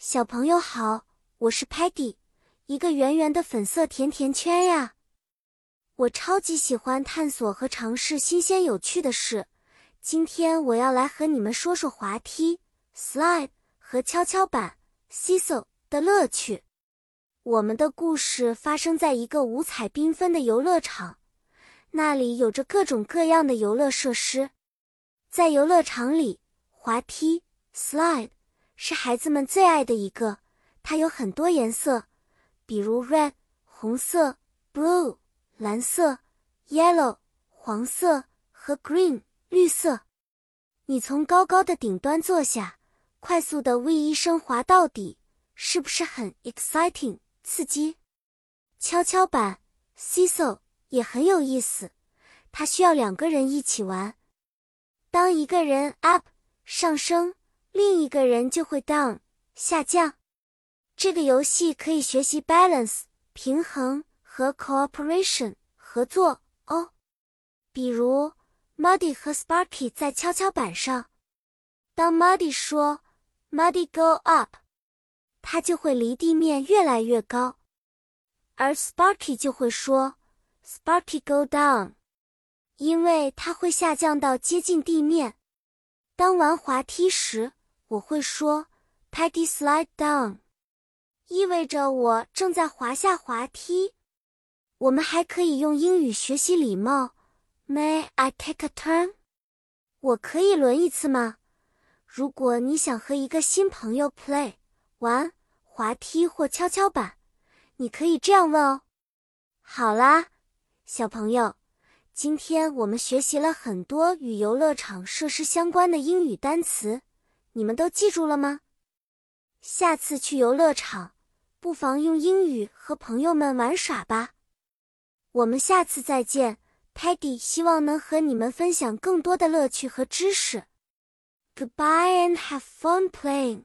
小朋友好，我是 Patty，一个圆圆的粉色甜甜圈呀。我超级喜欢探索和尝试新鲜有趣的事。今天我要来和你们说说滑梯 （slide） 和跷跷板 （seesaw） 的乐趣。我们的故事发生在一个五彩缤纷的游乐场，那里有着各种各样的游乐设施。在游乐场里，滑梯 （slide） 是孩子们最爱的一个。它有很多颜色，比如 red 红色、blue 蓝色、yellow 黄色和 green 绿色。你从高高的顶端坐下，快速的 v 一声滑到底，是不是很 exciting 刺激？跷跷板 seesaw 也很有意思，它需要两个人一起玩。当一个人 up 上升，另一个人就会 down 下降。这个游戏可以学习 balance 平衡和 cooperation 合作哦。比如 Muddy 和 Sparky 在跷跷板上，当 Muddy 说 Muddy go up，他就会离地面越来越高，而 Sparky 就会说 Sparky go down。因为它会下降到接近地面。当玩滑梯时，我会说 “Patty slide down”，意味着我正在滑下滑梯。我们还可以用英语学习礼貌：“May I take a turn？” 我可以轮一次吗？如果你想和一个新朋友 play 玩滑梯或跷跷板，你可以这样问哦。好啦，小朋友。今天我们学习了很多与游乐场设施相关的英语单词，你们都记住了吗？下次去游乐场，不妨用英语和朋友们玩耍吧。我们下次再见，Paddy 希望能和你们分享更多的乐趣和知识。Goodbye and have fun playing.